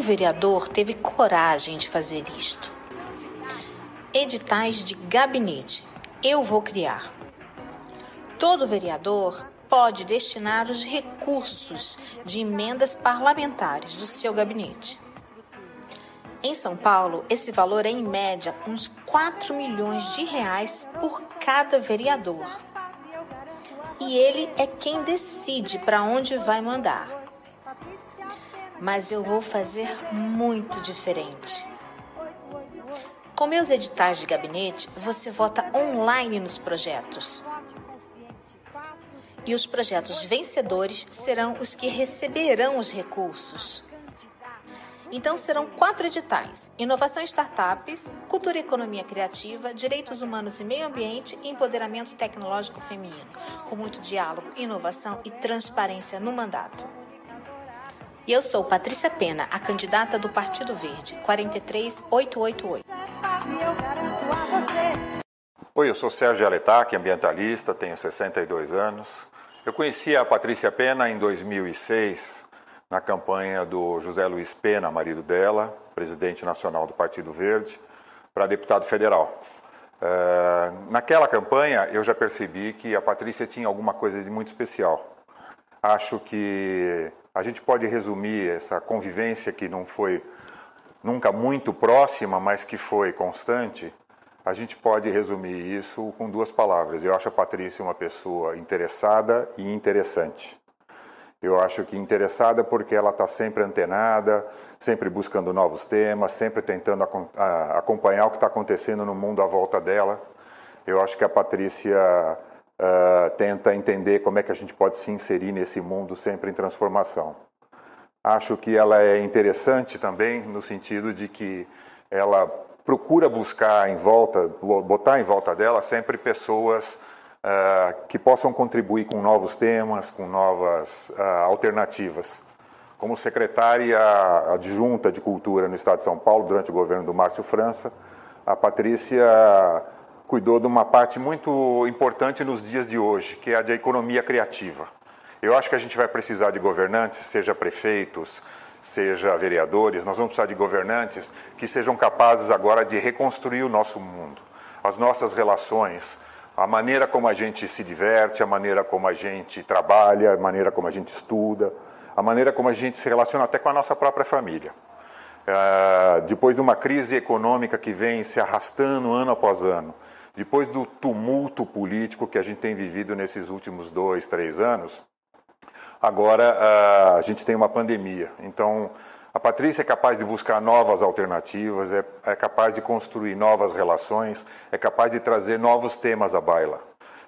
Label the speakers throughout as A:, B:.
A: vereador teve coragem de fazer isto. Editais de gabinete. Eu vou criar. Todo vereador pode destinar os recursos de emendas parlamentares do seu gabinete. Em São Paulo, esse valor é em média uns 4 milhões de reais por cada vereador. E ele é quem decide para onde vai mandar. Mas eu vou fazer muito diferente. Com meus editais de gabinete, você vota online nos projetos. E os projetos vencedores serão os que receberão os recursos. Então serão quatro editais: Inovação e Startups, Cultura e Economia Criativa, Direitos Humanos e Meio Ambiente e Empoderamento Tecnológico Feminino, com muito diálogo, inovação e transparência no mandato. E eu sou Patrícia Pena, a candidata do Partido Verde, 43888.
B: Oi, eu sou Sérgio Aletac, ambientalista, tenho 62 anos. Eu conheci a Patrícia Pena em 2006, na campanha do José Luiz Pena, marido dela, presidente nacional do Partido Verde, para deputado federal. É, naquela campanha, eu já percebi que a Patrícia tinha alguma coisa de muito especial. Acho que a gente pode resumir essa convivência que não foi nunca muito próxima, mas que foi constante. A gente pode resumir isso com duas palavras. Eu acho a Patrícia uma pessoa interessada e interessante. Eu acho que interessada porque ela está sempre antenada, sempre buscando novos temas, sempre tentando acompanhar o que está acontecendo no mundo à volta dela. Eu acho que a Patrícia uh, tenta entender como é que a gente pode se inserir nesse mundo sempre em transformação. Acho que ela é interessante também no sentido de que ela procura buscar em volta, botar em volta dela sempre pessoas uh, que possam contribuir com novos temas, com novas uh, alternativas. Como secretária adjunta de Cultura no Estado de São Paulo, durante o governo do Márcio França, a Patrícia cuidou de uma parte muito importante nos dias de hoje, que é a de economia criativa. Eu acho que a gente vai precisar de governantes, seja prefeitos, seja vereadores, nós vamos precisar de governantes que sejam capazes agora de reconstruir o nosso mundo, as nossas relações, a maneira como a gente se diverte, a maneira como a gente trabalha, a maneira como a gente estuda, a maneira como a gente se relaciona até com a nossa própria família. É, depois de uma crise econômica que vem se arrastando ano após ano, depois do tumulto político que a gente tem vivido nesses últimos dois, três anos, agora a gente tem uma pandemia. Então, a Patrícia é capaz de buscar novas alternativas, é, é, capaz de construir novas relações, é capaz de trazer novos temas à baila.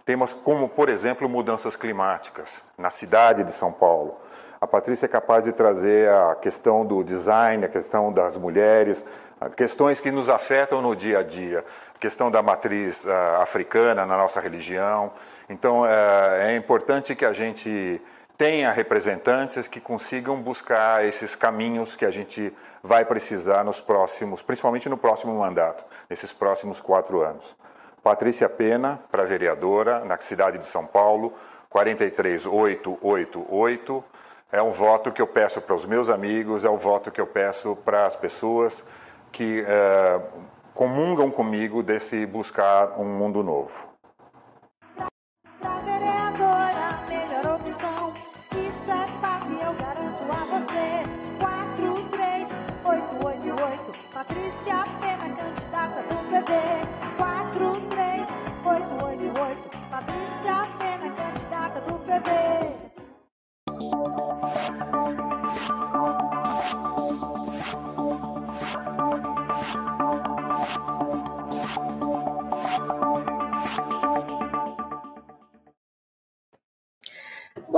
B: Temas como, por exemplo, mudanças climáticas na cidade de São Paulo. A Patrícia é capaz de trazer a questão do design, a questão das mulheres, questões que nos afetam no dia a dia, questão da matriz uh, africana na nossa religião. Então, uh, é importante que a gente tenha representantes que consigam buscar esses caminhos que a gente vai precisar nos próximos, principalmente no próximo mandato, nesses próximos quatro anos. Patrícia Pena, para vereadora, na cidade de São Paulo, 43888. É um voto que eu peço para os meus amigos, é um voto que eu peço para as pessoas que é, comungam comigo desse buscar um mundo novo.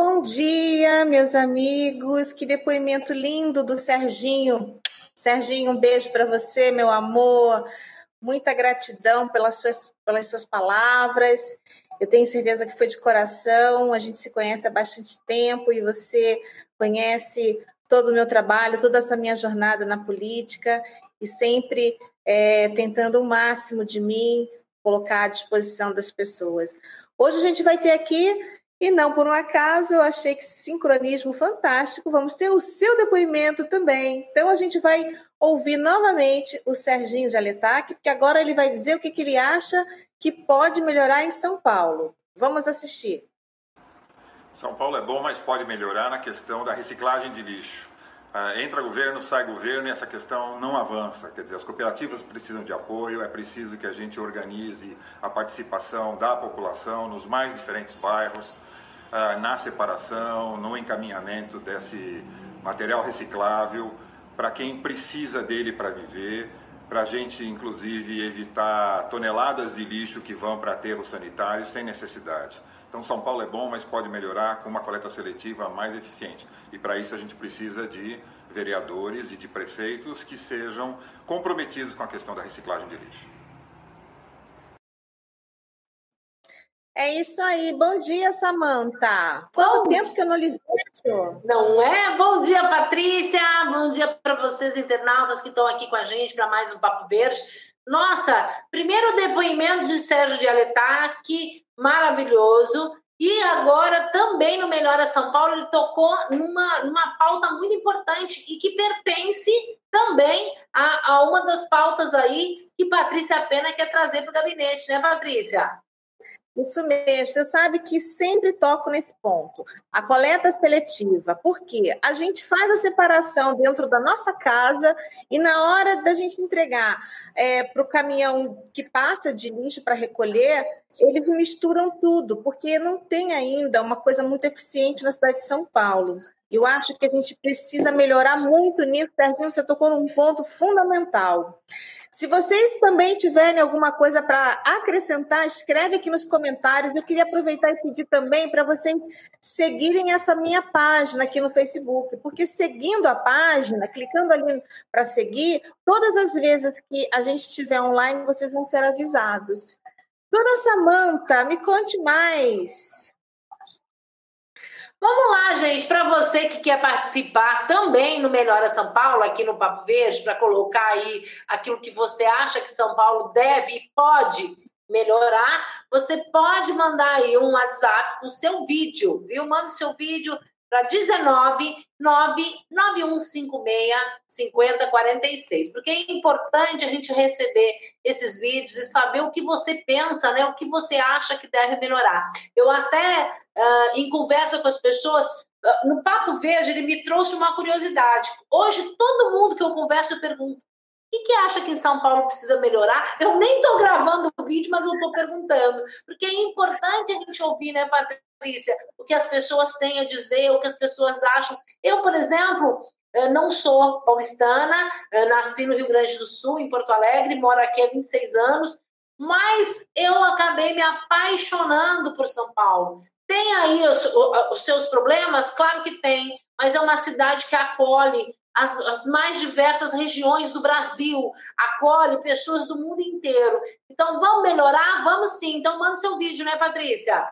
A: Bom dia, meus amigos. Que depoimento lindo do Serginho. Serginho, um beijo para você, meu amor. Muita gratidão pelas suas, pelas suas palavras. Eu tenho certeza que foi de coração. A gente se conhece há bastante tempo e você conhece todo o meu trabalho, toda essa minha jornada na política e sempre é, tentando o máximo de mim colocar à disposição das pessoas. Hoje a gente vai ter aqui E não por um acaso, eu achei que sincronismo fantástico. Vamos ter o seu depoimento também. Então a gente vai ouvir novamente o Serginho de Aletac, porque agora ele vai dizer o que, que ele acha que pode melhorar em São Paulo. Vamos assistir.
B: São Paulo é bom, mas pode melhorar na questão da reciclagem de lixo. Uh, entra governo, sai governo e essa questão não avança. Quer dizer, as cooperativas precisam de apoio, é preciso que a gente organize a participação da população nos mais diferentes bairros, ah, na separação, no encaminhamento desse material reciclável para quem precisa dele para viver, para a gente, inclusive, evitar toneladas de lixo que vão para aterros sanitários sem necessidade. Então, São Paulo é bom, mas pode melhorar com uma coleta seletiva mais eficiente. E para isso a gente precisa de vereadores e de prefeitos que sejam comprometidos com a questão da reciclagem de lixo.
A: É isso aí. Bom dia, Samanta. Quanto Bom tempo que eu não lhe vejo?
C: Não é? Bom dia, Patrícia. Bom dia para vocês, internautas que estão aqui com a gente para mais um Papo Verde. Nossa, primeiro depoimento de Sérgio de Aletac, maravilhoso. E agora também no Melhora São Paulo ele tocou numa, numa pauta muito importante e que pertence também a, a uma das pautas aí que Patrícia Pena quer trazer para o gabinete, né, Patrícia?
A: Isso mesmo, você sabe que sempre toco nesse ponto. A coleta seletiva, porque a gente faz a separação dentro da nossa casa e na hora da gente entregar é, para o caminhão que passa de lixo para recolher, eles misturam tudo, porque não tem ainda uma coisa muito eficiente na cidade de São Paulo. Eu acho que a gente precisa melhorar muito nisso, Serginho, você tocou num ponto fundamental. Se vocês também tiverem alguma coisa para acrescentar, escreve aqui nos comentários. Eu queria aproveitar e pedir também para vocês seguirem essa minha página aqui no Facebook, porque seguindo a página, clicando ali para seguir, todas as vezes que a gente estiver online, vocês vão ser avisados. Dona Samanta, me conte mais.
C: Vamos lá, gente, para você que quer participar também no Melhora São Paulo, aqui no Papo Verde, para colocar aí aquilo que você acha que São Paulo deve e pode melhorar, você pode mandar aí um WhatsApp com seu vídeo, viu? Manda seu vídeo para 19 99156 5046, porque é importante a gente receber esses vídeos e saber o que você pensa, né? O que você acha que deve melhorar. Eu até uh, em conversa com as pessoas, uh, no Papo Verde, ele me trouxe uma curiosidade. Hoje, todo mundo que eu converso, eu pergunto: o que, que acha que em São Paulo precisa melhorar? Eu nem estou gravando o vídeo, mas eu estou perguntando, porque é importante a gente ouvir, né, Patrícia, o que as pessoas têm a dizer, o que as pessoas acham. Eu, por exemplo, não sou paulistana, nasci no Rio Grande do Sul, em Porto Alegre, moro aqui há 26 anos, mas eu acabei me apaixonando por São Paulo. Tem aí os, os, seus problemas? Claro que tem, mas é uma cidade que acolhe as, as, mais diversas regiões do Brasil, acolhe pessoas do mundo inteiro. Então, vamos melhorar? Vamos sim. Então, manda seu vídeo, né, Patrícia?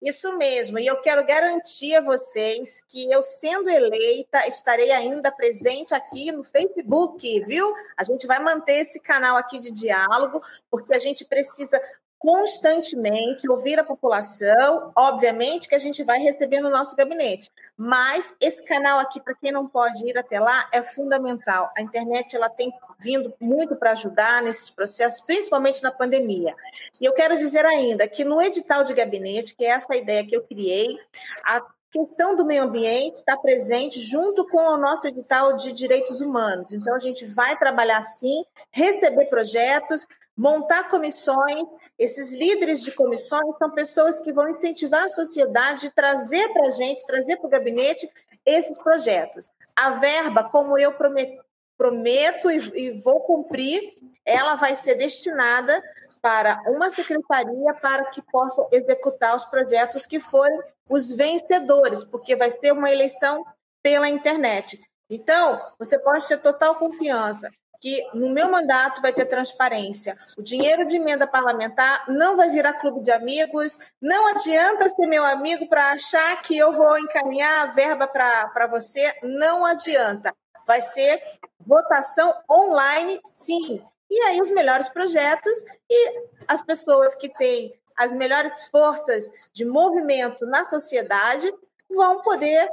A: Isso mesmo, e eu quero garantir a vocês que eu, sendo eleita, estarei ainda presente aqui no Facebook, viu? A gente vai manter esse canal aqui de diálogo, porque a gente precisa constantemente, ouvir a população, obviamente que a gente vai receber no nosso gabinete, mas esse canal aqui, para quem não pode ir até lá, é fundamental. A internet ela tem vindo muito para ajudar nesses processos, principalmente na pandemia. E eu quero dizer ainda que no edital de gabinete, que é essa ideia que eu criei, a questão do meio ambiente está presente junto com o nosso edital de direitos humanos. Então, a gente vai trabalhar sim, receber projetos, montar comissões esses líderes de comissões são pessoas que vão incentivar a sociedade a trazer para a gente, trazer para o gabinete esses projetos. A verba, como eu prometo, e vou cumprir, ela vai ser destinada para uma secretaria para que possa executar os projetos que forem os vencedores, porque vai ser uma eleição pela internet. Então, você pode ter total confiança que no meu mandato vai ter transparência. O dinheiro de emenda parlamentar não vai virar clube de amigos. Não adianta ser meu amigo para achar que eu vou encaminhar a verba para você. Não adianta. Vai ser votação online, sim. e aí os melhores projetos e as pessoas que têm as melhores forças de movimento na sociedade vão poder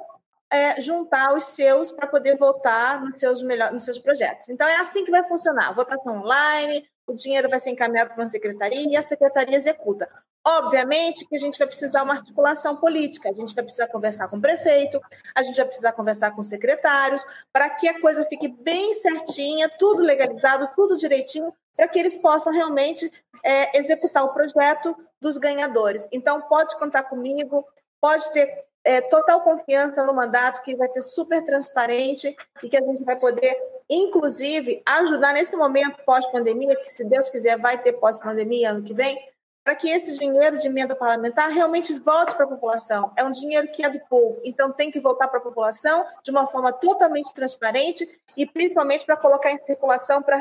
A: é, juntar os seus para poder votar nos seus, melhor, nos seus projetos. Então, é assim que vai funcionar: votação online, o dinheiro vai ser encaminhado para uma secretaria e a secretaria executa. Obviamente que a gente vai precisar uma articulação política, a gente vai precisar conversar com o prefeito, a gente vai precisar conversar com os secretários, para que a coisa fique bem certinha, tudo legalizado, tudo direitinho, para que eles possam realmente é, executar o projeto dos ganhadores. Então, pode contar comigo, pode ter é, total confiança no mandato, que vai ser super transparente e que a gente vai poder, inclusive, ajudar nesse momento pós-pandemia, que se Deus quiser vai ter pós-pandemia ano que vem, para que esse dinheiro de emenda parlamentar realmente volte para a população. É um dinheiro que é do povo, então tem que voltar para a população de uma forma totalmente transparente e principalmente para colocar em circulação, para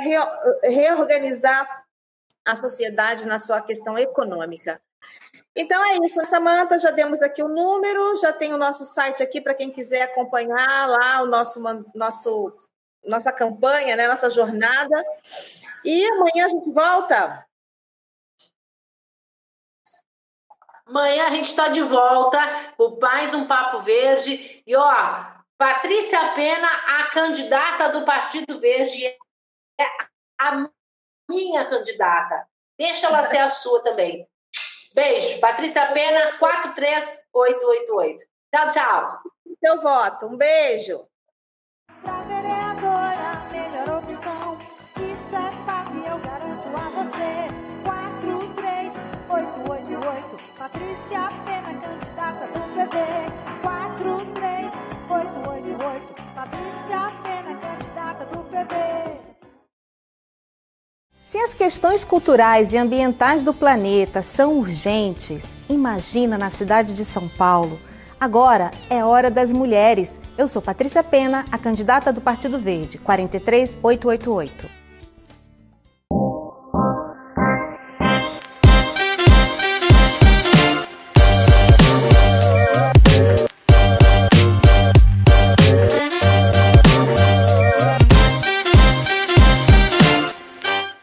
A: reorganizar a sociedade na sua questão econômica. Então é isso, Samanta, já demos aqui o número, já tem o nosso site aqui para quem quiser acompanhar lá o nosso, nosso nossa campanha, né, nossa jornada. E amanhã a gente volta.
C: Amanhã a gente está de volta com mais um Papo Verde. E ó, Patrícia Pena, a candidata do Partido Verde, é a minha candidata. Deixa ela ser a sua também. Beijo. Patrícia Pena, 43888. Tchau, tchau.
A: Seu voto. Um beijo. As questões culturais e ambientais do planeta são urgentes, imagina na cidade de São Paulo. Agora é hora das mulheres. Eu sou Patrícia Pena, a candidata do Partido Verde, 43888.